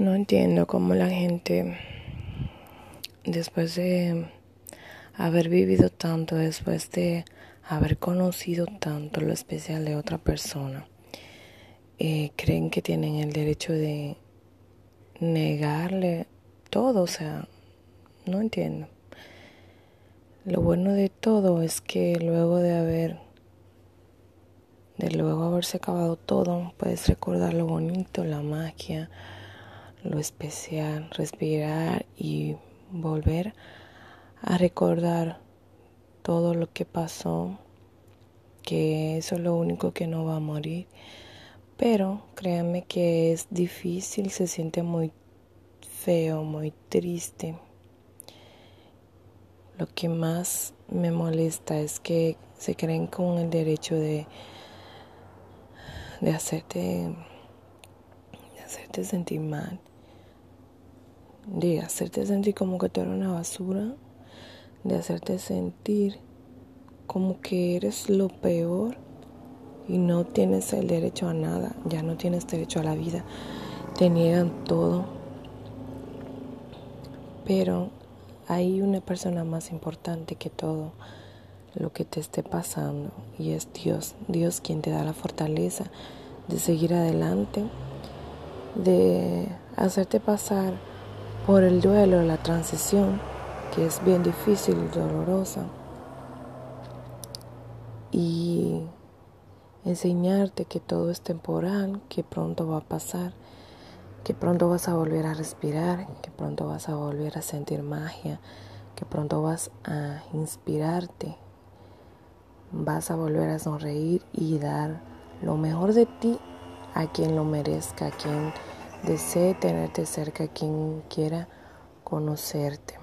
No entiendo cómo la gente, después de haber vivido tanto, después de haber conocido tanto lo especial de otra persona, eh, creen que tienen el derecho de negarle todo. O sea, no entiendo. Lo bueno de todo es que luego de haber, de luego haberse acabado todo, puedes recordar lo bonito, la magia lo especial, respirar y volver a recordar todo lo que pasó, que eso es lo único que no va a morir. Pero créanme que es difícil, se siente muy feo, muy triste. Lo que más me molesta es que se creen con el derecho de, de hacerte, hacerte sentir mal de hacerte sentir como que tú eres una basura, de hacerte sentir como que eres lo peor y no tienes el derecho a nada, ya no tienes derecho a la vida, te niegan todo. Pero hay una persona más importante que todo lo que te esté pasando y es Dios, Dios quien te da la fortaleza de seguir adelante, de hacerte pasar por el duelo, la transición, que es bien difícil y dolorosa, y enseñarte que todo es temporal, que pronto va a pasar, que pronto vas a volver a respirar, que pronto vas a volver a sentir magia, que pronto vas a inspirarte, vas a volver a sonreír y dar lo mejor de ti a quien lo merezca, a quien desee tenerte cerca, quien quiera conocerte.